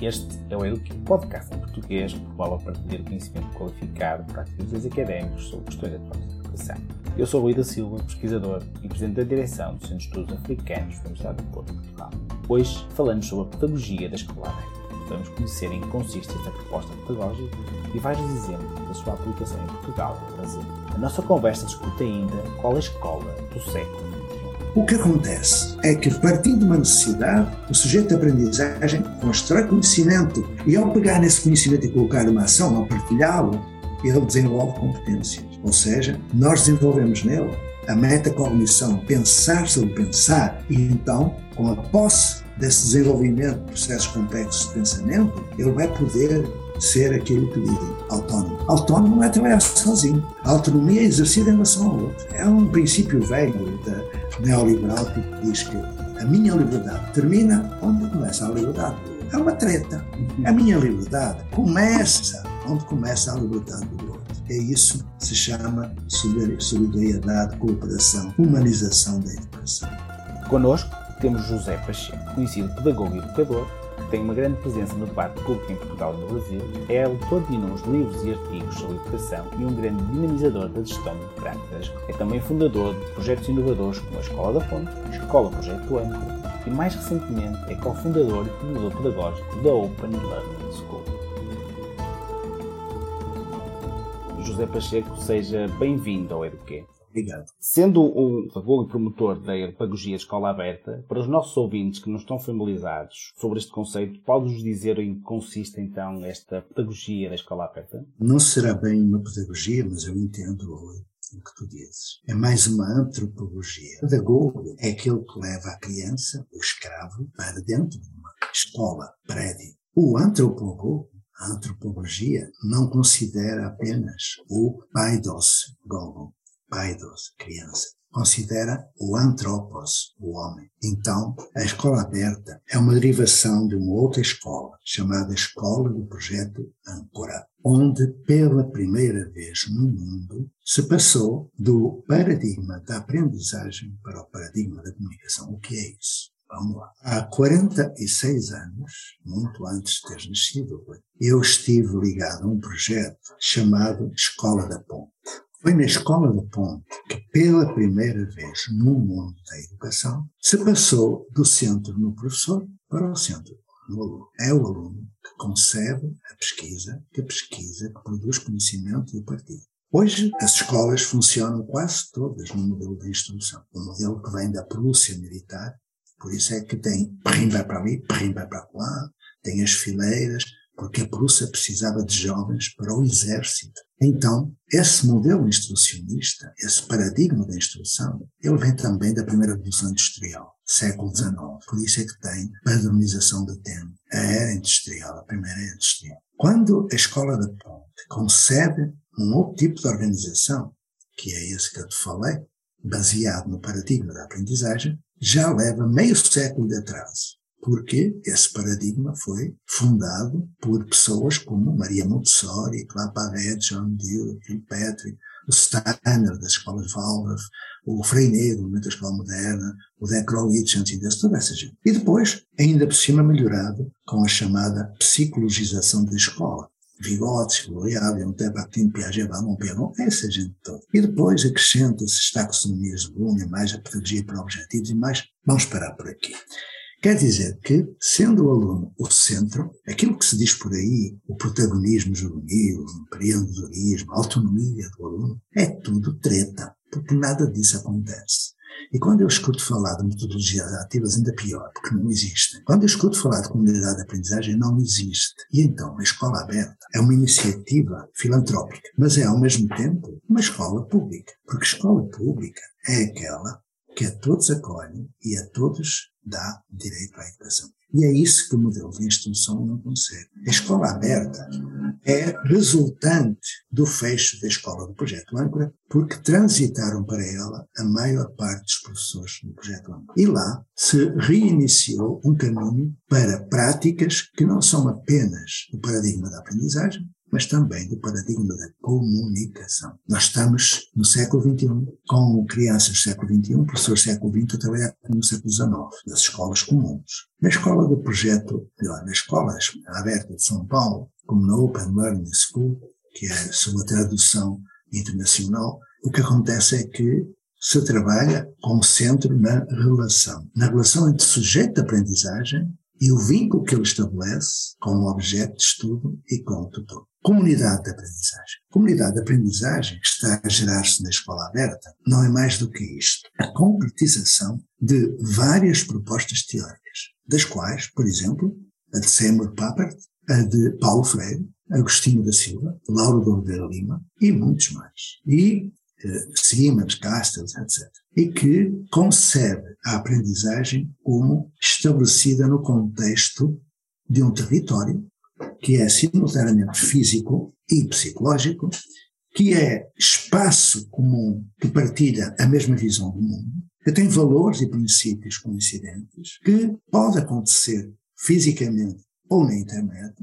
Este é o Eduque, podcast em português que promove a partilha de conhecimento qualificado para ativistas académicos sobre questões atuais de educação. Eu sou Rui da Silva, pesquisador e presidente da direção do Centro de Estudos Africanos da Universidade do Porto Portugal. Hoje falamos sobre a pedagogia da escola Vamos conhecer em que consiste esta proposta pedagógica e vários exemplos da sua aplicação em Portugal e no Brasil. A nossa conversa discute ainda qual a escola do século o que acontece é que, partindo de uma necessidade, o sujeito de aprendizagem constrói conhecimento e, ao pegar nesse conhecimento e colocar numa ação, ao partilhá-lo, ele desenvolve competências. Ou seja, nós desenvolvemos nele a metacognição, pensar sobre pensar, e então, com a posse desse desenvolvimento de processos complexos de pensamento, ele vai poder ser aquilo que dizem, autónomo. Autónomo não é trabalhar sozinho. A autonomia é exercida em relação ao outro. É um princípio velho da neoliberal que diz que a minha liberdade termina onde começa a liberdade. É uma treta. A minha liberdade começa onde começa a liberdade do outro. É isso que se chama solidariedade, cooperação, humanização da educação. Conosco temos José Pacheco, conhecido pedagogo e educador, tem uma grande presença no debate público em Portugal e no Brasil, é autor de inúmeros livros e artigos sobre educação e um grande dinamizador da gestão democrática. É também fundador de projetos inovadores como a Escola da Ponte, a Escola Projeto Âncora e, mais recentemente, é cofundador e coordenador pedagógico da Open Learning School. José Pacheco, seja bem-vindo ao Eduquê. Obrigado. Sendo um pedagogo e promotor da pedagogia escola aberta, para os nossos ouvintes que não estão familiarizados sobre este conceito, pode-nos dizer em que consiste então esta pedagogia da escola aberta? Não será bem uma pedagogia, mas eu entendo o que tu dizes. É mais uma antropologia. O pedagogo é aquele que leva a criança, o escravo, para dentro de uma escola, prédio. O antropólogo a antropologia não considera apenas o paidos gogo, paidos, criança. Considera o antropos, o homem. Então, a escola aberta é uma derivação de uma outra escola, chamada Escola do Projeto Âncora, onde, pela primeira vez no mundo, se passou do paradigma da aprendizagem para o paradigma da comunicação. O que é isso? Vamos lá. Há 46 anos, muito antes de teres nascido, eu estive ligado a um projeto chamado Escola da Ponte. Foi na Escola da Ponte que, pela primeira vez no mundo da educação, se passou do centro no professor para o centro no aluno. É o aluno que concebe a pesquisa, que a pesquisa que produz conhecimento e o partilha. Hoje, as escolas funcionam quase todas no modelo de instrução, o modelo que vem da Prússia militar, por isso é que tem perrim vai para ali, perrim vai para lá, tem as fileiras, porque a Prússia precisava de jovens para o exército. Então, esse modelo instrucionista, esse paradigma da instrução, ele vem também da primeira revolução industrial, século XIX. Por isso é que tem padronização do tempo. A era industrial, a primeira era industrial. Quando a escola da ponte concebe um outro tipo de organização, que é esse que eu te falei, baseado no paradigma da aprendizagem, já leva meio século de atraso porque esse paradigma foi fundado por pessoas como Maria Montessori, Claparete, John Dewey, Kilpatrick, o Steiner das escolas Waldorf, o movimento da escola moderna, o Decrolich antes desse, toda essa gente. E depois, ainda por cima melhorado com a chamada psicologização da escola. Vygotsky, Loyal, Bakhtin, Piaget, Valmont, Piaget, essa gente toda. E depois acrescenta-se as taxonomias de Bloom, mais a pedagogia para objetivos e mais. Vamos parar por aqui. Quer dizer que, sendo o aluno o centro, aquilo que se diz por aí, o protagonismo juvenil, o empreendedorismo, a autonomia do aluno, é tudo treta, porque nada disso acontece. E quando eu escuto falar de metodologias ativas, ainda pior, porque não existem. Quando eu escuto falar de comunidade de aprendizagem, não existe. E então, a escola aberta é uma iniciativa filantrópica, mas é ao mesmo tempo uma escola pública. Porque escola pública é aquela que a todos acolhe e a todos dá direito à educação. E é isso que o modelo de instrução não consegue. A escola aberta é resultante do fecho da escola do Projeto Âncora, porque transitaram para ela a maior parte dos professores do Projeto Âncora. E lá se reiniciou um caminho para práticas que não são apenas o paradigma da aprendizagem, mas também do paradigma da comunicação. Nós estamos no século XXI, com crianças do século XXI, professores do século XX a trabalhar no século XIX, nas escolas comuns. Na escola do projeto, na escola aberta de São Paulo, como na Open Learning School, que é sua tradução internacional, o que acontece é que se trabalha com centro na relação, na relação entre sujeito de aprendizagem e o vínculo que ele estabelece com o objeto de estudo e com o tutor. Comunidade de aprendizagem. Comunidade de aprendizagem que está a gerar-se na escola aberta não é mais do que isto. A concretização de várias propostas teóricas, das quais, por exemplo, a de Seymour Papert, a de Paulo Freire, Agostinho da Silva, Lauro de Oliveira Lima e muitos mais. E eh, Siemens, Castells, etc. E que concebe a aprendizagem como estabelecida no contexto de um território que é simultaneamente físico e psicológico, que é espaço comum que partilha a mesma visão do mundo, que tem valores e princípios coincidentes, que pode acontecer fisicamente ou na internet,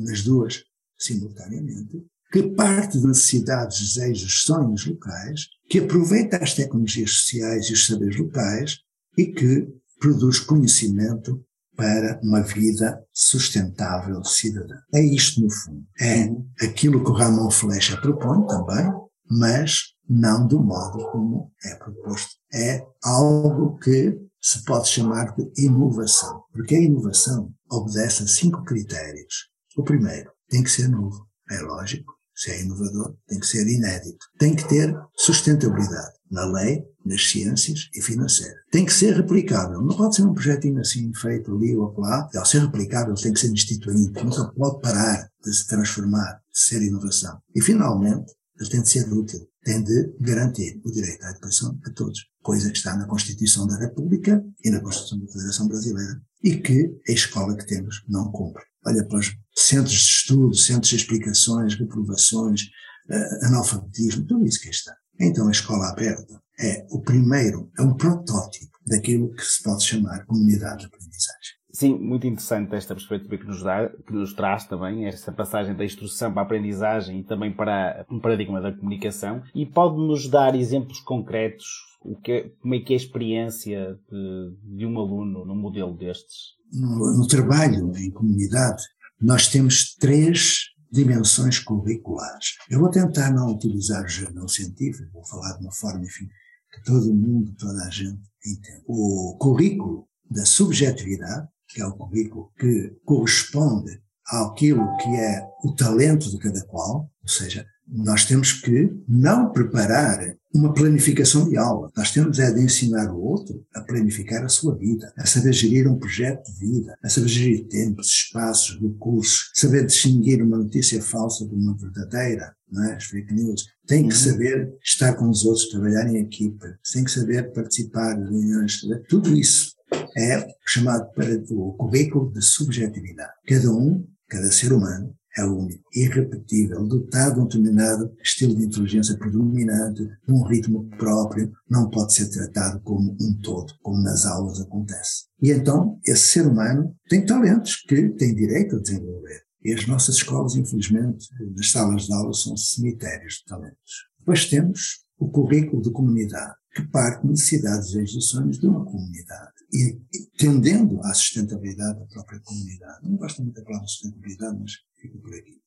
nas duas simultaneamente, que parte de necessidades, desejos, sonhos locais, que aproveita as tecnologias sociais e os saberes locais e que produz conhecimento para uma vida sustentável cidadã. É isto, no fundo. É aquilo que o Ramon Flecha propõe também, mas não do modo como é proposto. É algo que se pode chamar de inovação. Porque a inovação obedece a cinco critérios. O primeiro, tem que ser novo. É lógico. Se é inovador, tem que ser inédito. Tem que ter sustentabilidade na lei, nas ciências e financeira. Tem que ser replicável. Não pode ser um projetinho assim feito ali ou lá. Ao ser replicável, tem que ser instituído. Não pode parar de se transformar, de ser inovação. E, finalmente, ele tem de ser útil. Tem de garantir o direito à educação a todos. Coisa que está na Constituição da República e na Constituição da Federação Brasileira. E que a escola que temos não cumpre olha para os centros de estudo, centros de explicações, reprovações, uh, analfabetismo, tudo isso que está. Então a escola aberta é o primeiro, é um protótipo daquilo que se pode chamar comunidade de aprendizagem. Sim, muito interessante esta perspectiva que nos, dá, que nos traz também, esta passagem da instrução para a aprendizagem e também para um paradigma da comunicação. E pode-nos dar exemplos concretos, o que, é, como é que é a experiência de, de um aluno num modelo destes? no, no trabalho em comunidade, nós temos três dimensões curriculares. Eu vou tentar não utilizar o jornal científico, vou falar de uma forma, enfim, que todo mundo, toda a gente entenda. O currículo da subjetividade, que é o currículo que corresponde àquilo que é o talento de cada qual, ou seja, nós temos que não preparar uma planificação de aula. Nós temos é de ensinar o outro a planificar a sua vida, a saber gerir um projeto de vida, a saber gerir tempos, espaços, recursos, saber distinguir uma notícia falsa de uma verdadeira, não é? As fake news. Tem que uhum. saber estar com os outros, trabalhar em equipa, tem que saber participar de reuniões, tudo isso é chamado para o currículo de subjetividade. Cada um, cada ser humano, é único, irrepetível, dotado de um determinado estilo de inteligência predominante, de um ritmo próprio, não pode ser tratado como um todo, como nas aulas acontece. E então, esse ser humano tem talentos que tem direito a desenvolver. E as nossas escolas, infelizmente, nas salas de aula são cemitérios de talentos. Depois temos o currículo de comunidade, que parte de necessidades e exigências de uma comunidade e, tendendo à sustentabilidade da própria comunidade. Não gosto muito da palavra sustentabilidade, mas fico por aqui.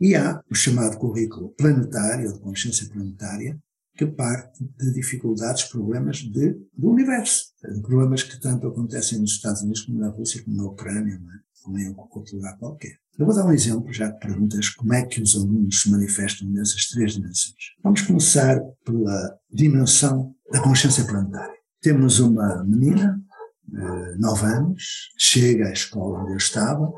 E há o chamado currículo planetário, ou de consciência planetária, que parte de dificuldades, problemas de, do universo. Problemas que tanto acontecem nos Estados Unidos como na Rússia, como na Ucrânia, não é? como em outro lugar qualquer. Eu vou dar um exemplo, já que perguntas como é que os alunos se manifestam nessas três dimensões. Vamos começar pela dimensão da consciência planetária. Temos uma menina nove anos, chega à escola onde eu estava,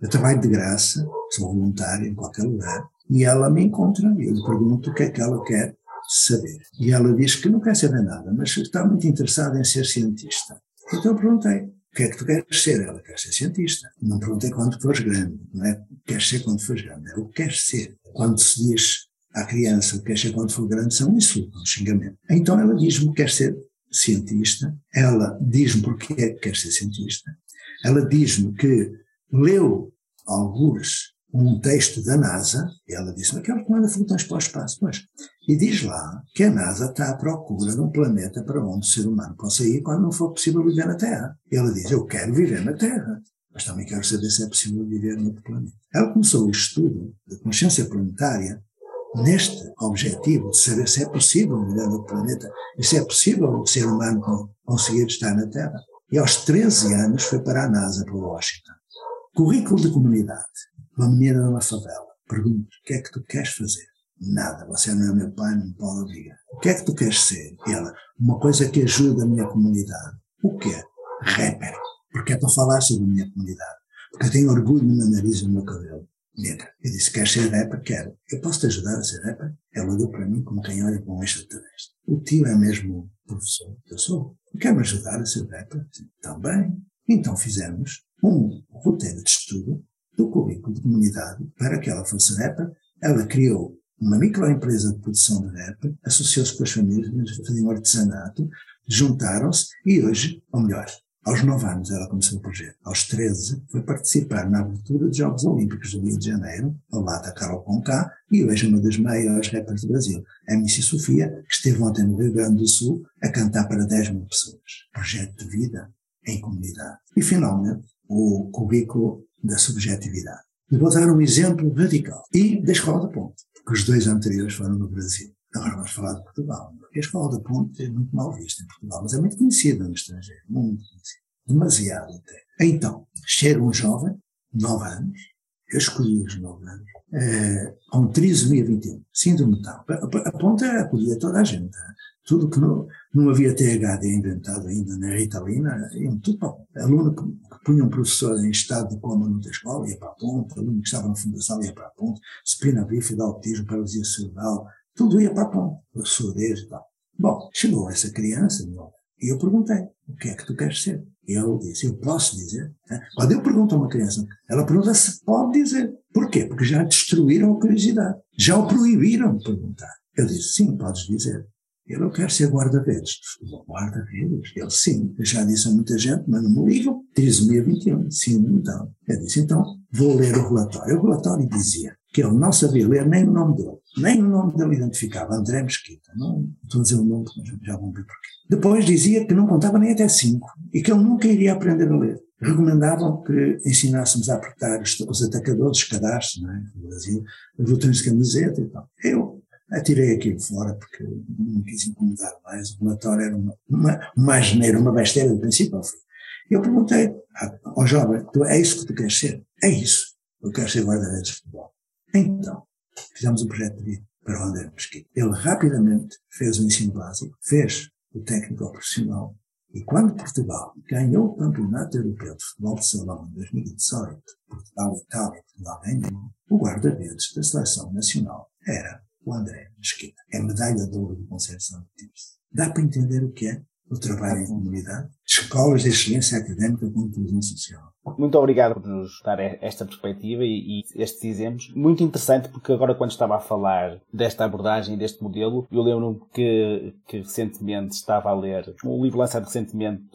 eu trabalho de graça, sou voluntário em qualquer lugar, e ela me encontra e eu lhe pergunto o que é que ela quer saber. E ela diz que não quer saber nada, mas está muito interessada em ser cientista. Então eu perguntei, o que é que tu queres ser? Ela quer ser cientista. Não perguntei quando fores grande, não é queres ser quando fores grande, é o que queres ser. Quando se diz à criança o que quer ser quando for grande, são insultos, um xingamento. Então ela diz-me que quer ser cientista, ela diz-me porque é que quer ser cientista, ela diz-me que leu alguns um texto da NASA, e ela disse, que ela manda fotões para o espaço, mas, e diz lá que a NASA está à procura de um planeta para onde o ser humano possa ir quando não for possível viver na Terra. E ela diz, eu quero viver na Terra, mas também quero saber se é possível viver no outro planeta. Ela começou o estudo da consciência planetária neste objetivo de saber se é possível no outro planeta e se é possível o ser humano conseguir estar na Terra. E aos 13 anos foi para a NASA, para Washington. Currículo de comunidade. Uma menina numa favela. Pergunto, o que é que tu queres fazer? Nada, você não é meu pai, não me pode obrigar. O que é que tu queres ser? Ela, uma coisa que ajuda a minha comunidade. O quê? Rapper. Porque é para falar sobre a minha comunidade. Porque eu tenho orgulho no meu nariz e no meu cabelo. Nega. Eu disse, queres ser rapper? Quero. Eu posso te ajudar a ser rapper? Ela olhou para mim como quem olha para um extraterrestre. O tio é mesmo professor? Eu sou. Quer-me ajudar a ser rapper? Também. Então fizemos um roteiro de estudo do currículo de comunidade para que ela fosse rapper. Ela criou uma microempresa de produção de rap, associou-se com as famílias, faziam artesanato, juntaram-se e hoje, ou melhor, aos 9 anos ela começou o projeto. Aos 13 foi participar na abertura dos Jogos Olímpicos do Rio de Janeiro, ao lado da Carol Conká, e hoje é uma das maiores rappers do Brasil. A MC Sofia, que esteve ontem no Rio Grande do Sul a cantar para 10 mil pessoas. Projeto de vida em comunidade. E finalmente, o currículo da subjetividade. Vou dar um exemplo radical. E da Escola da Ponte, porque os dois anteriores foram no Brasil. Agora vamos falar de Portugal. Porque a Escola da Ponte é muito mal vista em Portugal, mas é muito conhecida no estrangeiro. Muito conhecida. Demasiado até. Então, chega um jovem, 9 anos, eu escolhi os 9 anos, é, com trisomia 21, síndrome tal. A, ponta acolhia toda a gente. Tudo que não, não havia THD inventado ainda na Ritalina, iam tudo para. Aluno que, que punha um professor em estado de coma noutra escola, ia para a ponta. Aluno que estava na fundação, ia para a ponta. Spina bífida, autismo, paralisia cerebral, tudo ia para a ponta. Surdez e tal. Bom, chegou essa criança, e eu perguntei, o que é que tu queres ser? Ele disse, eu posso dizer. Né? Quando eu pergunto a uma criança, ela pergunta se pode dizer. Porquê? Porque já destruíram a curiosidade. Já o proibiram de perguntar. Eu disse, sim, podes dizer. Ele, eu quero ser guarda-redes. Guarda-redes? Ele, sim. Eu já disse a muita gente, mas não me ligam. Trisomia 21. Sim, então. Eu disse, então, vou ler o relatório. O relatório dizia que ele não sabia ler nem o nome dele. Nem o nome dele identificava. André Mesquita. Não estou a dizer o nome, mas já vão ver porquê. Depois dizia que não contava nem até cinco e que ele nunca iria aprender a ler. Recomendavam que ensinássemos a apertar os, os atacadores, os cadastros, não é? No Brasil, os botões de camiseta e tal. Eu atirei aquilo fora porque não quis incomodar mais. O relatório era uma, uma, uma geneira, uma besteira do princípio. Eu perguntei ao jovem, é isso que tu queres ser? É isso. Eu quero ser guarda-redes de futebol. Então, fizemos um projeto de para o André Mesquita. Ele rapidamente fez o ensino básico, fez o técnico profissional. E quando Portugal ganhou o Campeonato Europeu de Futebol de Salão em 2018, Portugal e Itália, Portugal ganhou, o guarda-redes da Seleção Nacional era o André Mesquita. É medalha de ouro do Conceição de Tirce. Dá para entender o que é o trabalho em comunidade? Escolas de excelência académica com inclusão social. Muito obrigado por nos dar esta perspectiva e, estes exemplos. Muito interessante porque agora quando estava a falar desta abordagem, deste modelo, eu lembro-me que, que recentemente estava a ler um livro lançado recentemente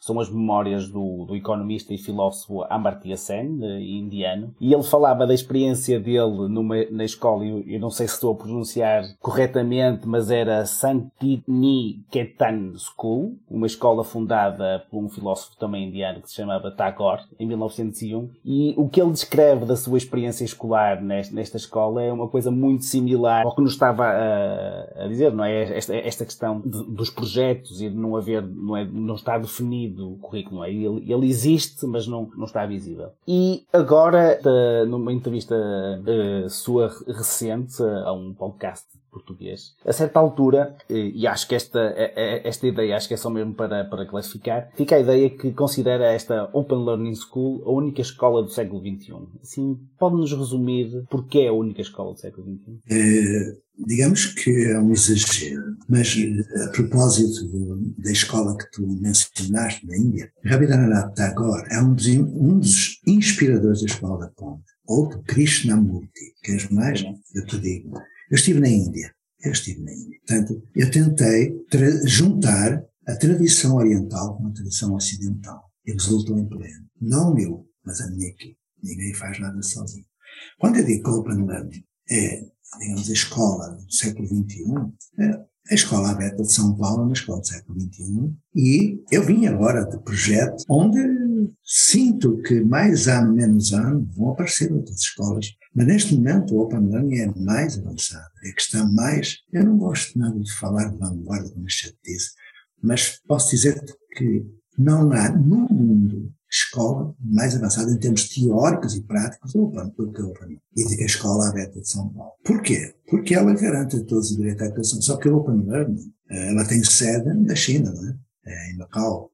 são as memórias do, do economista e filósofo Amartya Sen, indiano, e ele falava da experiência dele numa, na escola, eu, eu não sei se estou a pronunciar corretamente, mas era Santiniketan School, uma escola fundada por um filósofo também indiano que se chamava Tagore, em 1901, e o que ele descreve da sua experiência escolar nesta, escola é uma coisa muito similar ao que nos estava a, a dizer, não é? Esta, esta questão de, dos projetos e de não haver, não, é, não está definido o currículo, não é? Ele, ele existe, mas não, não está visível. E agora, numa entrevista uh, sua recente a um podcast português. A certa altura, e acho que esta, esta ideia, acho que é só mesmo para, para classificar, fica a ideia que considera esta Open Learning School a única escola do século XXI. Assim, pode-nos resumir porquê é a única escola do século XXI? É, digamos que é um exagero, mas a propósito do, da escola que tu mencionaste na Índia, Rabindranath Tagore é um dos, um dos inspiradores da escola da ponte. Outro, Krishnamurti. Queres mais? Eu te digo. Eu estive na Índia. Eu estive na Índia. Portanto, eu tentei juntar a tradição oriental com a tradição ocidental. E resultou em pleno. Não eu, mas a minha equipe. Ninguém faz nada sozinho. Quando eu digo que Open Learning é, digamos, a escola do século XXI, é, a Escola Aberta de São Paulo, uma escola do século XXI, e eu vim agora de projeto onde sinto que mais ano, menos ano, vão aparecer outras escolas. Mas neste momento o Open Learning é mais avançado, é que está mais, eu não gosto nada de falar de vanguarda como chatice, mas posso dizer que não há no mundo escola mais avançada em termos teóricos e práticos do que a Open e a Escola Aberta de São Paulo. Porquê? Porque ela garante a todos o direito à educação. Só que a Open Learning, eh, ela tem sede na China, não é? é em Macau.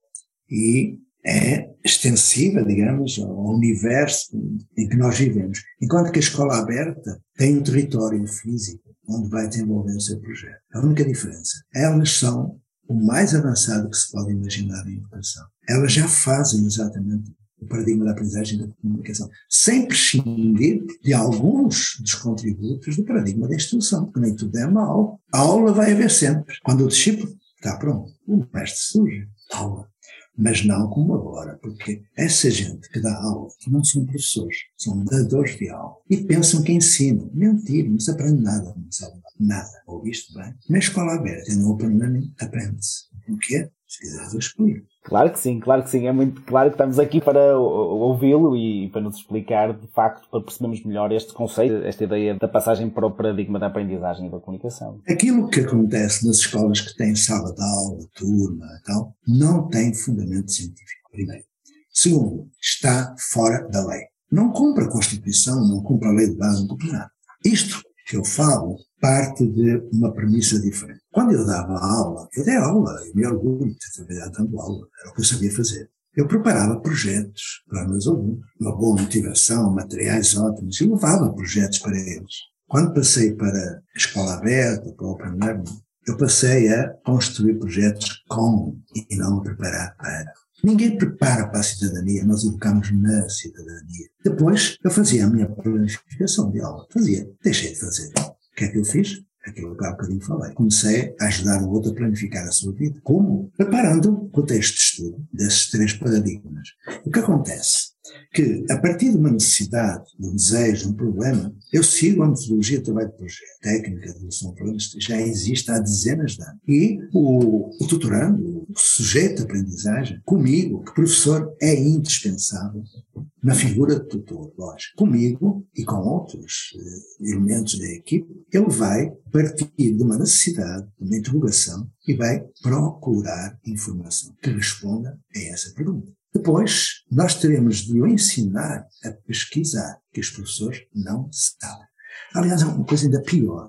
E é extensiva, digamos, ao universo em que nós vivemos. Enquanto que a escola aberta tem um território físico onde vai desenvolver o seu projeto. A única diferença, elas são o mais avançado que se pode imaginar em educação. Elas já fazem exatamente o paradigma da aprendizagem da comunicação, sem prescindir de alguns dos contributos do paradigma da instrução, porque nem tudo é mal. A aula vai haver sempre. Quando o discípulo está pronto, o mestre surge. Aula mas não como agora, porque essa gente que dá aula, que não são professores, são dadores de aula, e pensam que ensinam. Mentira, não se aprende nada não se aprende nada. Ouviste bem? Na escola aberta, no Open Learning, aprende-se. O quê? Se quiseres, eu explico. Claro que sim, claro que sim. É muito claro que estamos aqui para ouvi-lo e para nos explicar, de facto, para percebermos melhor este conceito, esta ideia da passagem para o paradigma da aprendizagem e da comunicação. Aquilo que acontece nas escolas que têm sala de aula, turma e tal, não tem fundamento científico, primeiro. Segundo, está fora da lei. Não cumpre a Constituição, não cumpre a lei de base, não cumpre nada. Isto que eu falo parte de uma premissa diferente. Quando eu dava aula, eu dei aula, e me orgulho de ter trabalhado dando aula, era o que eu sabia fazer. Eu preparava projetos para meus alunos, uma boa motivação, materiais ótimos, e levava projetos para eles. Quando passei para a escola aberta, para o Open Learning, eu passei a construir projetos com e não a preparar para. Ninguém prepara para a cidadania, nós educamos na cidadania. Depois, eu fazia a minha planificação de aula. Fazia, deixei de fazer. Que é que eu fiz? Aquilo que há bocadinho falei. Comecei a ajudar o outro a planificar a sua vida. Como? Preparando o contexto de estudo desses três paradigmas. O que acontece? Que, a partir de uma necessidade, de um desejo, de um problema, eu sigo a metodologia de trabalho de projeto, técnica de resolução de problemas, já existe há dezenas de anos. E o, o tutorando, o sujeito de aprendizagem, comigo, que professor é indispensável na figura de tutor, lógico. Comigo e com outros eh, elementos da equipe, ele vai partir de uma necessidade, de uma interrogação, e vai procurar informação que responda a essa pergunta. Depois, nós teremos de o ensinar a pesquisar, que os professores não sabem. Aliás, é uma coisa ainda pior.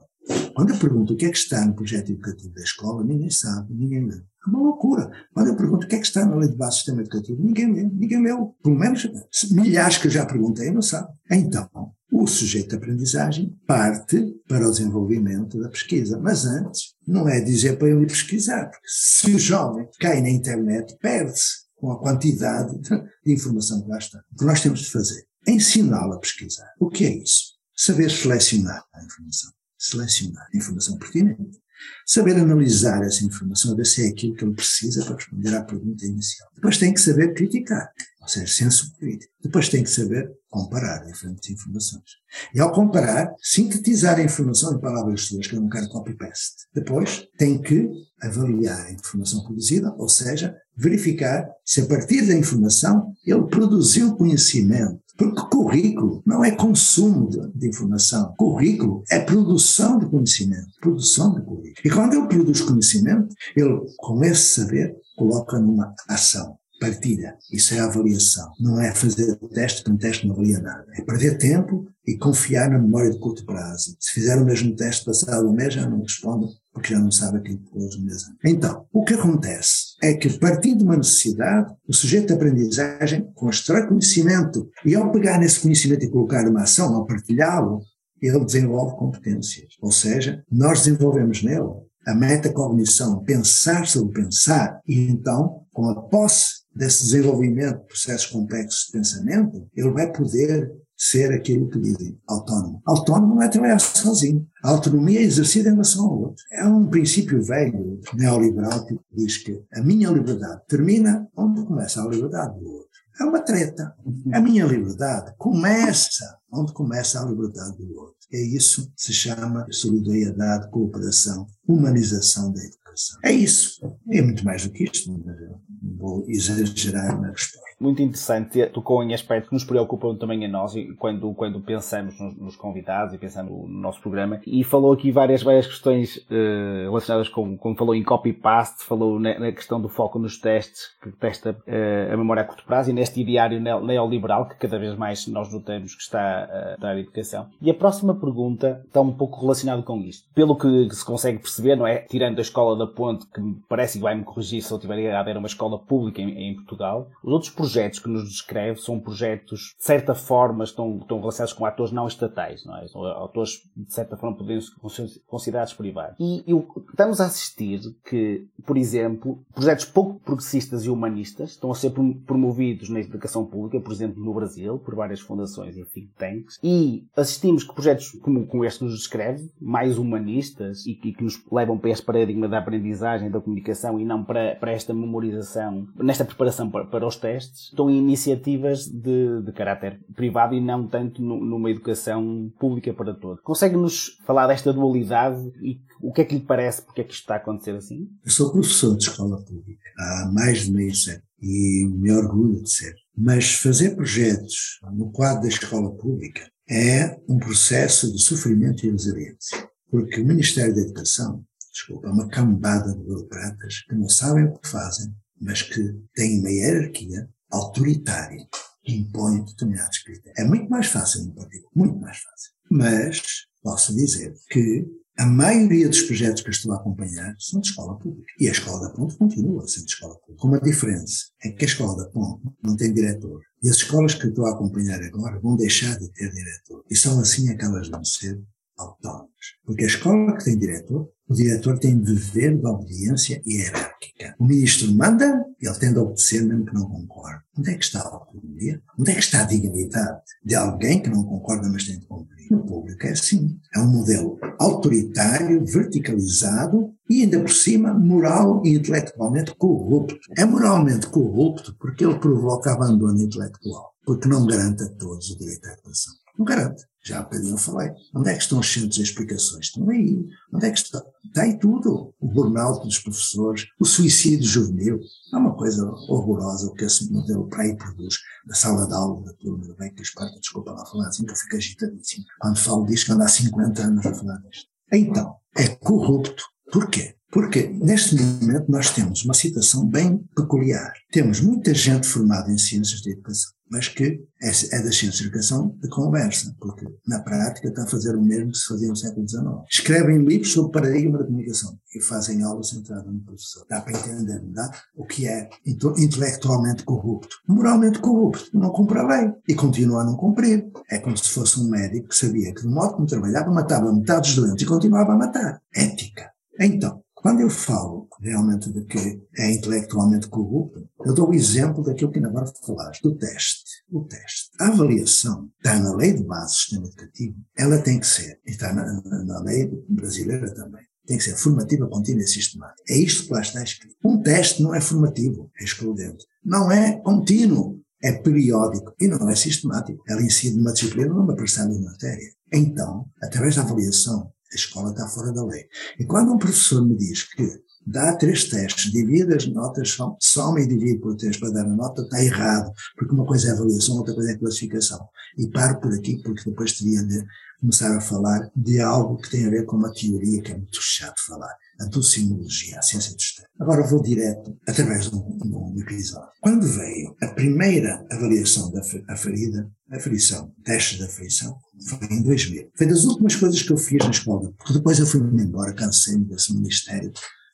Quando eu pergunto o que é que está no projeto educativo da escola, ninguém sabe, ninguém lê. É uma loucura. Quando eu pergunto o que é que está na lei de base do sistema educativo, ninguém lê, ninguém leu. Pelo menos milhares que eu já perguntei não sabem. Então, o sujeito de aprendizagem parte para o desenvolvimento da pesquisa. Mas antes, não é dizer para ele pesquisar, porque se o jovem cai na internet, perde-se com a quantidade de informação que lá está. O que nós temos de fazer é ensiná-lo a pesquisar. O que é isso? Saber selecionar a informação. Selecionar a informação pertinente. Saber analisar essa informação, ver se é aquilo que ele precisa para responder à pergunta inicial. Depois tem que saber criticar, seja, senso crítico. Depois tem que saber comparar diferentes informações. E ao comparar, sintetizar a informação em palavras suas, que eu não quero copy-paste. Depois tem que avaliar a informação produzida, ou seja, verificar se a partir da informação ele produziu conhecimento. Porque currículo não é consumo de, de, informação. Currículo é produção de conhecimento, produção de currículo. E quando ele produz conhecimento, ele, com esse saber, coloca numa ação partilha. Isso é a avaliação. Não é fazer teste, porque um teste não avalia nada. É perder tempo e confiar na memória de curto prazo. Se fizer o mesmo teste passado um mês, já não responde, porque já não sabe aquilo que pôs no mês. Então, o que acontece é que, partindo de uma necessidade, o sujeito de aprendizagem constrói conhecimento e, ao pegar nesse conhecimento e colocar uma ação, ao partilhá-lo, ele desenvolve competências. Ou seja, nós desenvolvemos nele a metacognição, pensar sobre pensar, e então, com a posse desse desenvolvimento de processos complexos de pensamento, ele vai poder ser aquilo que dizem, autónomo. Autónomo não é trabalhar sozinho. A autonomia é exercida em relação ao outro. É um princípio velho neoliberal que diz que a minha liberdade termina onde começa a liberdade do outro. É uma treta. A minha liberdade começa onde começa a liberdade do outro. É isso que se chama solidariedade, cooperação, humanização da educação. É isso. É muito mais do que isto, mas vou exagerar na resposta muito interessante, tocou em aspectos que nos preocupam também a nós quando, quando pensamos nos, nos convidados e pensando no nosso programa. E falou aqui várias, várias questões uh, relacionadas com, como falou em copy-paste, falou na, na, questão do foco nos testes, que testa uh, a memória a curto prazo e neste ideário neoliberal que cada vez mais nós notamos que está a dar educação. E a próxima pergunta está um pouco relacionada com isto. Pelo que se consegue perceber, não é? Tirando a escola da Ponte, que me parece e vai-me corrigir se eu tiver a ver uma escola pública em, em Portugal, os outros projetos projetos que nos descreve são projetos, de certa forma, estão, estão relacionados com atores não estatais, não é? São atores, de certa forma, podem ser considerados privados. E, e estamos a assistir que, por exemplo, projetos pouco progressistas e humanistas estão a ser promovidos na educação pública, por exemplo, no Brasil, por várias fundações e think tanks, e assistimos que projetos como, como este nos descreve, mais humanistas e que, que nos levam para este paradigma da aprendizagem, da comunicação e não para, para esta memorização, nesta preparação para, para os testes, estão em iniciativas de, de caráter privado e não tanto no, numa educação pública para todos. Consegue-nos falar desta dualidade e o que é que lhe parece porque é que isto está a acontecer assim? Eu sou professor de escola pública há mais de meio século e me orgulho de ser. Mas fazer projetos no quadro da escola pública é um processo de sofrimento e resiliência. Porque o Ministério da Educação, desculpa, é uma cambada de burocratas que não sabem o que fazem, mas que têm uma hierarquia autoritário que impõe determinados critérios. É muito mais fácil no muito mais fácil. Mas posso dizer que a maioria dos projetos que eu estou a acompanhar são de escola pública. E a Escola da Ponte continua ser de escola pública. Com uma diferença é que a Escola da Ponte não tem diretor. E as escolas que eu estou a acompanhar agora vão deixar de ter diretor. E são assim é que elas vão ser autónomas. Porque a escola que tem diretor, o diretor tem dever de obediência hierárquica. O ministro manda, ele tem de obedecer mesmo que não concorde. Onde é que está a autonomia? Onde é que está a dignidade de alguém que não concorda, mas tem de cumprir? No público é assim. É um modelo autoritário, verticalizado e ainda por cima moral e intelectualmente corrupto. É moralmente corrupto porque ele provoca abandono intelectual, porque não garante a todos o direito à educação. Não garante. Já há bocadinho falei. Onde é que estão os centros de explicações? Estão aí. Onde é que está? Está aí tudo. O burnout dos professores, o suicídio juvenil. É uma coisa horrorosa o que esse modelo para aí produz. Na sala de aula da turma bem que Esparta, desculpa lá falar assim, que eu fico agitadíssimo. Quando falo disto, que ando há 50 anos a falar disto. Então, é corrupto. Porquê? Porque neste momento nós temos uma situação bem peculiar. Temos muita gente formada em ciências de educação mas que é, é da ciência de educação de conversa, porque na prática está a fazer o mesmo que se fazia no século XIX. Escrevem livros sobre paradigma da comunicação e fazem aulas centradas no professor. Dá para entender, não dá? O que é intelectualmente corrupto. Moralmente corrupto. Não cumpre a lei. E continua a não cumprir. É como se fosse um médico que sabia que, do modo como trabalhava, matava metade dos doentes e continuava a matar. Ética. Então, quando eu falo realmente de que é intelectualmente corrupto, eu dou o exemplo daquilo que ainda agora falaste, do teste. O teste. A avaliação está na lei de base do sistema educativo, ela tem que ser, e está na, na, na lei brasileira também, tem que ser formativa, contínua e sistemática. É isto que lá está escrito. Um teste não é formativo, é excludente. Não é contínuo, é periódico e não é sistemático. Ela incide numa disciplina, numa prestação de matéria. Então, através da avaliação, a escola está fora da lei. E quando um professor me diz que dá três testes, divide as notas, soma e divide por três para dar a nota, está errado, porque uma coisa é avaliação, outra coisa é classificação. E paro por aqui, porque depois teria de começar a falar de algo que tem a ver com uma teoria que é muito chato falar, a docimologia, a ciência do Estado. Agora vou direto, através de um, de um episódio. Quando veio a primeira avaliação da ferida, a aferição, teste da aferição, foi em 2000. Foi das últimas coisas que eu fiz na escola, porque depois eu fui-me embora, cansei-me desse ministério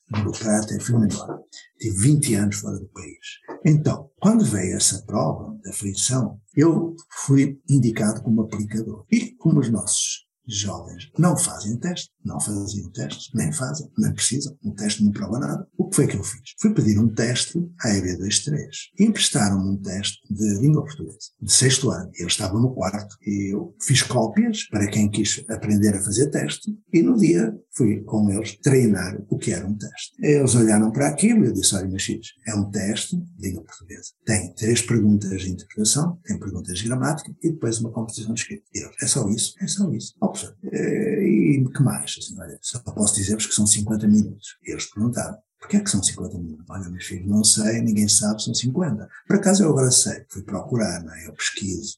burocrata e fui-me embora. Tive 20 anos fora do país. Então, quando veio essa prova da aferição, eu fui indicado como aplicador. E como os nossos jovens não fazem teste, não faziam testes, nem fazem, nem precisam. Um teste não prova nada. O que foi que eu fiz? Fui pedir um teste à EB23 e emprestaram-me um teste de língua portuguesa, de sexto ano. Eu estava no quarto e eu fiz cópias para quem quis aprender a fazer teste e no dia fui com eles treinar o que era um teste. Eles olharam para aquilo e eu disse, olha, meus filhos, é um teste de língua portuguesa. Tem três perguntas de interpretação, tem perguntas de gramática e depois uma composição de escrita. Eles, é só isso? É só isso. Oh, eh, e que mais? Assim, olha, só posso dizer-vos que são 50 minutos. E eles perguntaram, Porquê é que são 50 minutos? Olha, meus filhos, não sei, ninguém sabe, são 50. Por acaso eu agora sei, fui procurar, não é? eu pesquiso.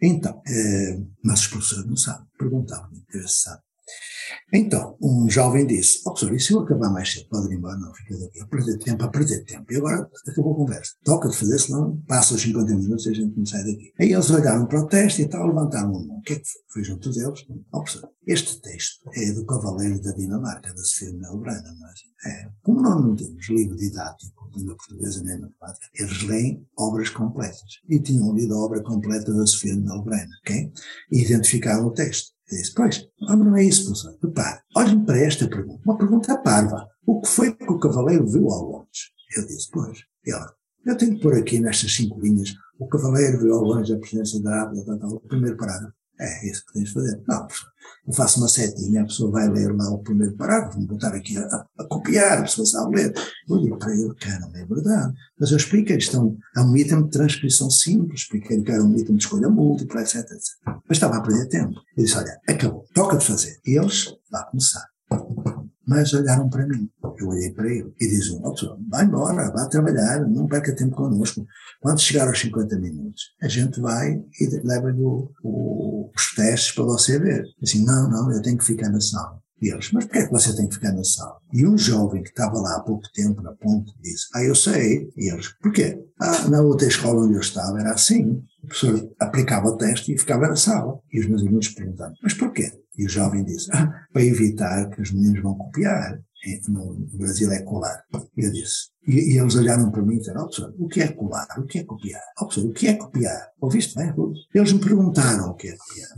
Então, eh, mas os professores não sabem. Perguntavam-me, sabe. Então, um jovem disse, ó oh, professor, e se eu acabar mais cedo, pode ir embora? Não, fica daqui, a perder tempo, a perder tempo. E agora acabou a conversa. Toca de fazer, senão passa os 50 minutos e a gente não sai daqui. Aí eles olharam para o teste e tal, levantaram a mão. O que é que foi? Foi junto deles. Ó oh, professor, este texto é do Cavaleiro da Dinamarca, da Sofia Melbrana, mas é, como nós não temos livro didático de língua portuguesa nem matemática, eles leem obras completas. E tinham lido a obra completa da Sofia Melbrana, ok? E identificaram o texto. Eu disse, pois, mas não é isso, professor. Repare, olhem para esta pergunta. Uma pergunta parva. O que foi que o cavaleiro viu ao longe? Eu disse, pois. Ela, eu tenho que pôr aqui nestas cinco linhas, o cavaleiro viu ao longe a presença da árvore, o primeiro parágrafo. É isso que tens de fazer. Não, professor. Eu faço uma setinha, a pessoa vai ler lá o primeiro parágrafo, vou botar aqui a, a, a copiar, a pessoa sabe ler. Eu digo para ele, cara, não é verdade. Mas eu explico, eles estão, é um item de transcrição simples, expliquei que era um item de escolha múltipla, etc, etc. Mas estava a perder tempo. Eu disse, olha, acabou, toca de fazer. E eles, lá começar. Mas olharam para mim. Eu olhei para ele e disse, pessoal, vai embora, vá trabalhar, não perca tempo connosco. Quando chegar aos 50 minutos, a gente vai e leva-lhe os testes para você ver. Assim, não, não, eu tenho que ficar na sala. E eles, mas porquê é que você tem que ficar na sala? E um jovem que estava lá há pouco tempo na ponte disse, ah, eu sei. E eles, porquê? Ah, na outra escola onde eu estava era assim. O professor aplicava o teste e ficava na sala. E os meus alunos perguntaram, mas porquê? E o jovem disse, ah, para evitar que os meninos vão copiar. No Brasil é colar. Eu disse, e, e, eles olharam para mim e disseram, oh, professor, o que é colar? O que é copiar? Oh, professor, o que é copiar? Ouviste bem, Eles me perguntaram o que é copiar.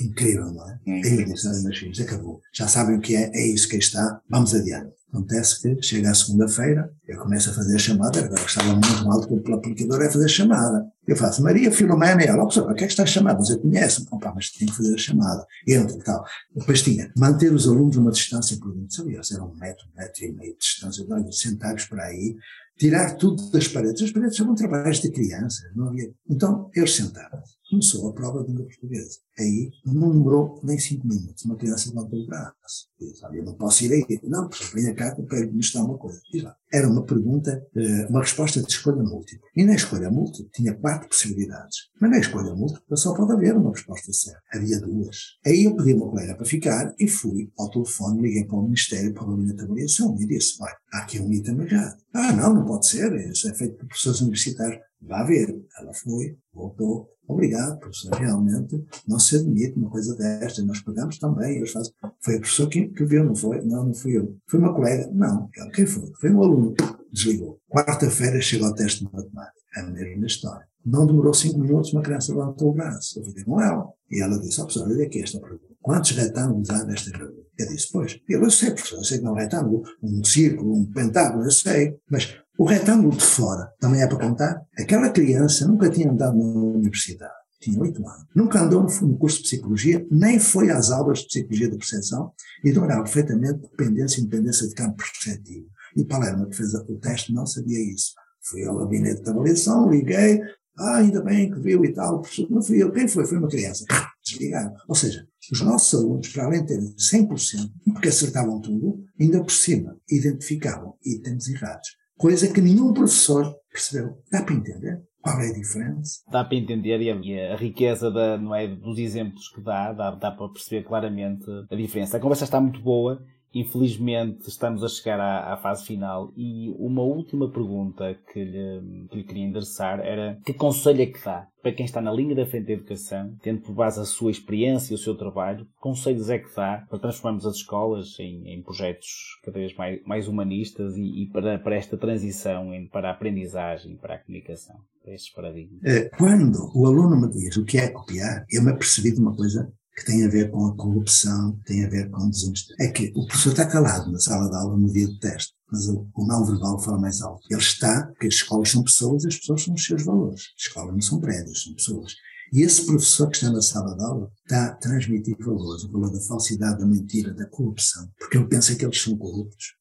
Incrível, não é? Aí eu disse, meus filhos, acabou. Já sabem o que é, é isso que está, vamos adiante. Acontece que chega a segunda-feira, eu começo a fazer a chamada, agora estava muito alto pelo aplicador, é fazer a chamada. Eu faço, Maria Filomena, e ela, oh, o que é que está a chamar? Você conhece? Opa, mas tem que fazer a chamada. Entra e tal. Depois tinha, manter os alunos uma distância prudente. Sabia? Era um metro, metro e meio de distância. Sentados para aí, tirar tudo das paredes. As paredes são trabalhos de crianças, não havia. Então, eles sentaram. Começou a prova de língua portuguesa. Aí, não demorou nem cinco minutos. Uma criança levantou o braço. Diz, eu não posso ir aí. Não, porque venha cá que eu quero mostrar uma coisa. Lá. Era uma pergunta, eh, uma resposta de escolha múltipla. E na escolha múltipla tinha quatro possibilidades. Mas na escolha múltipla só pode haver uma resposta certa. Havia duas. Aí eu pedi a uma colega para ficar e fui ao telefone, liguei para o Ministério para Gabinete de Avaliação e disse, olha, há aqui um item errado. Ah, não, não pode ser. Isso é feito por professores universitários. Vá ver. Ela foi, voltou. Obrigado, professor. Realmente não se admite uma coisa desta. Nós pagamos também. Eles fazem. Foi a professora que, que viu, não foi? Não, não fui eu. Foi uma colega? Não. Quem foi? Foi um aluno. Desligou. Quarta-feira chegou ao teste de matemática. É a mesma história. Não demorou cinco minutos, uma criança levantou o braço. Eu falei com ela. E ela disse, oh, professor, olha aqui esta pergunta. Quantos retângulos há nesta gravura? Eu disse, pois, eu sei, professor, eu sei que não é retângulo, um círculo, um pentágono, eu sei, mas o retângulo de fora também é para contar? Aquela criança nunca tinha andado na universidade, tinha oito anos, nunca andou no curso de psicologia, nem foi às aulas de psicologia da percepção e dominava perfeitamente dependência e independência de campo perceptivo. E Palermo, que fez o teste, não sabia isso. Fui ao gabinete de avaliação, liguei, ah, ainda bem que viu e tal, não fui eu, quem foi? Foi uma criança. Desligaram. Ou seja, os nossos alunos, para além de terem 100%, porque acertavam tudo, ainda por cima identificavam itens errados coisa que nenhum professor percebeu. Dá para entender? Qual é a diferença? Dá para entender e a, riqueza da, não é, dos exemplos que dá, dá, dá para perceber claramente a diferença. A conversa está muito boa Infelizmente estamos a chegar à, à, fase final e uma última pergunta que lhe, que lhe, queria endereçar era que conselho é que dá para quem está na linha da frente da educação, tendo por base a sua experiência e o seu trabalho, que conselhos é que dá para transformarmos as escolas em, em projetos cada vez mais, mais humanistas e, e, para, para esta transição para a aprendizagem, para a comunicação, para estes paradigmas? Eh, quando o aluno me diz o que é copiar, eu me apercebi de uma coisa que tem a ver com a corrupção, tem a ver com desonestidade. É que o professor está calado na sala de aula no dia do teste, mas o, não verbal fala mais alto. Ele está, porque as escolas são pessoas, as pessoas são os seus valores. As escolas não são prédios, são pessoas. E esse professor que está na sala de aula está a transmitir valores, o valor da falsidade, da mentira, da corrupção, porque ele pensa que eles são corruptos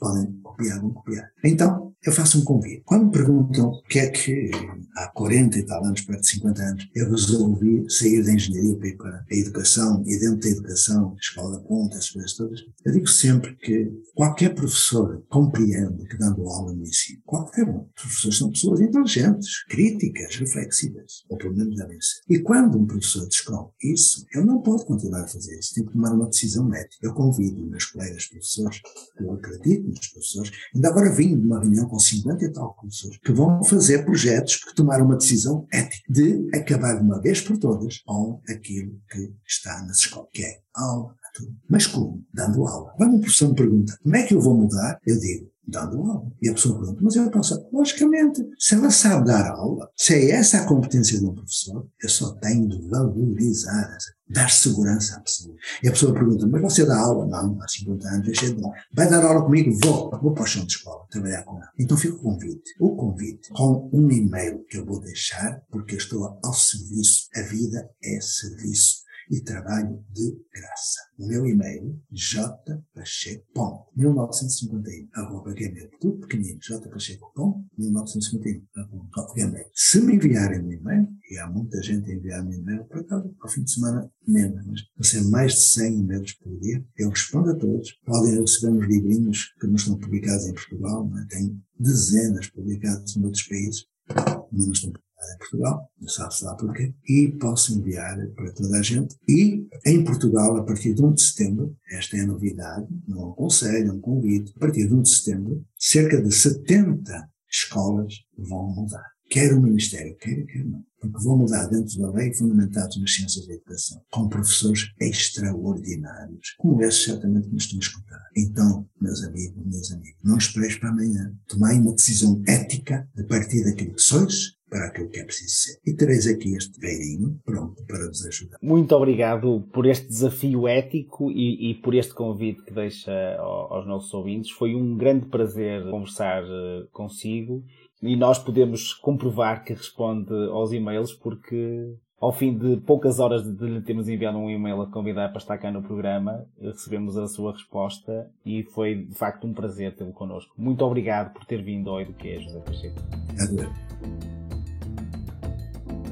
podem copiar, vão copiar. Então, eu faço um convite. Quando me perguntam o que é que há 40 e tal anos, perto de 50 anos, eu resolvi sair da engenharia para ir para a educação e dentro da educação, escola da ponta, essas coisas todas, eu digo sempre que qualquer professor compreende que dando aula no ensino, qualquer um, os professores são pessoas inteligentes, críticas, reflexivas, ou pelo menos devem ser. E quando um professor descobre isso, ele não pode continuar a fazer isso, tem que tomar uma decisão ética. Eu convido meus colegas professores, acredito nos professores. Ainda agora vim de uma reunião com 50 e tal professores que vão fazer projetos que tomaram uma decisão ética de acabar de uma vez por todas com aquilo que está nas escolas, que é aula. Mas como? Dando aula. Quando o professor me pergunta como é que eu vou mudar, eu digo, dando aula. E a pessoa pergunta, mas eu penso, logicamente, se ela sabe dar aula, se é essa a competência de um professor, eu só tenho de valorizar, dar segurança à pessoa. E a pessoa pergunta, mas você dá aula? Não, há 50 anos, deixei de dar. Vai dar aula comigo? Vou. Vou para o chão de escola, trabalhar com ela. Então fica o convite. O convite com um e-mail que eu vou deixar, porque eu estou ao serviço. A vida é serviço e trabalho de graça. O meu e-mail, jpacheco.1951, arroba gmail, tudo pequenino, jpacheco.1951, arroba. Se me enviarem um e-mail, e há muita gente a enviar um e-mail, por acaso, ao fim de semana, menos, mas vão mais de 100 e-mails por dia, eu respondo a todos. Podem receber uns livrinhos que não estão publicados em Portugal, mas tem dezenas publicados em outros países, não estão em Portugal, não sabe-se lá porquê, e posso enviar para toda a gente. E em Portugal, a partir de 1 de setembro, esta é a novidade, não conselho, é um convite, a partir de 1 de setembro, cerca de 70 escolas vão mudar. Quer o Ministério, quer, quer não. Porque vão mudar dentro da lei fundamentados nas ciências da educação, com professores extraordinários, como esses certamente que nos estão a escutar. Então, meus amigos, meus amigos, não esperes para amanhã. Tomai uma decisão ética de partir daquilo que sois para aquilo que é preciso ser. E tereis aqui este velhinho pronto para vos ajudar. Muito obrigado por este desafio ético e, e por este convite que deixa aos nossos ouvintes. Foi um grande prazer conversar eh, consigo e nós podemos comprovar que responde aos e-mails porque ao fim de poucas horas de lhe termos enviado um e-mail a convidar para estar cá no programa, recebemos a sua resposta e foi de facto um prazer tê-lo connosco. Muito obrigado por ter vindo ao Eduque, José Pacheco.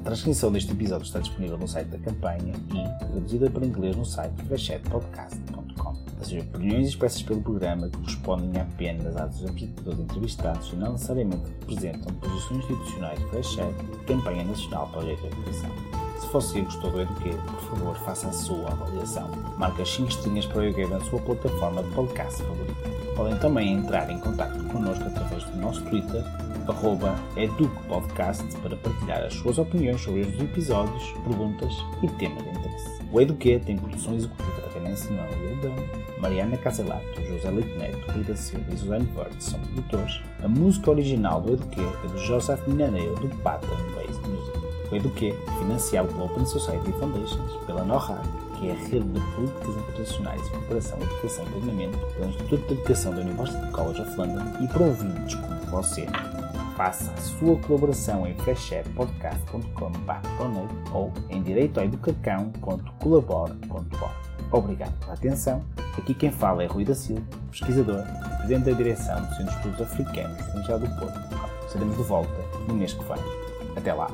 Transcrição deste episódio está disponível no site da campanha e traduzida para inglês no site freshchatpodcast.com. As opiniões expressas pelo programa correspondem apenas às dos apresentadores entrevistados e não necessariamente representam posições institucionais de Freshchat e campanha nacional para a educação. Se você gostou do Eduquê, por favor faça a sua avaliação. Marque as 5 estrelinhas para o Eduquê na sua plataforma de podcast favorita. Podem também entrar em contato connosco através do nosso Twitter arroba educpodcast para partilhar as suas opiniões sobre os episódios, perguntas e temas de interesse. O Eduque tem produção executiva da Vanessa Lealdão, Mariana Caselato, José Leite Neto, Rita Silva e Suzane Verde são produtores. A música original do Eduque é de Joseph Minaneiro do Pattern Based Music. O Eduque é financiado pela Open Society Foundations, pela NORAD, que é a Rede de Políticas Internacionais e Cooperação, Educação e Treinamento, pelo Instituto de Educação da University College of London e por ouvintes como você. Faça a sua colaboração em freshsharepodcast.com.br ou em direitoaeducacão.colabora.org. Obrigado pela atenção. Aqui quem fala é Rui da Silva, pesquisador e presidente da direção do Centro de Estudos Africanos do do Porto. Seremos de volta no mês que vem. Até lá!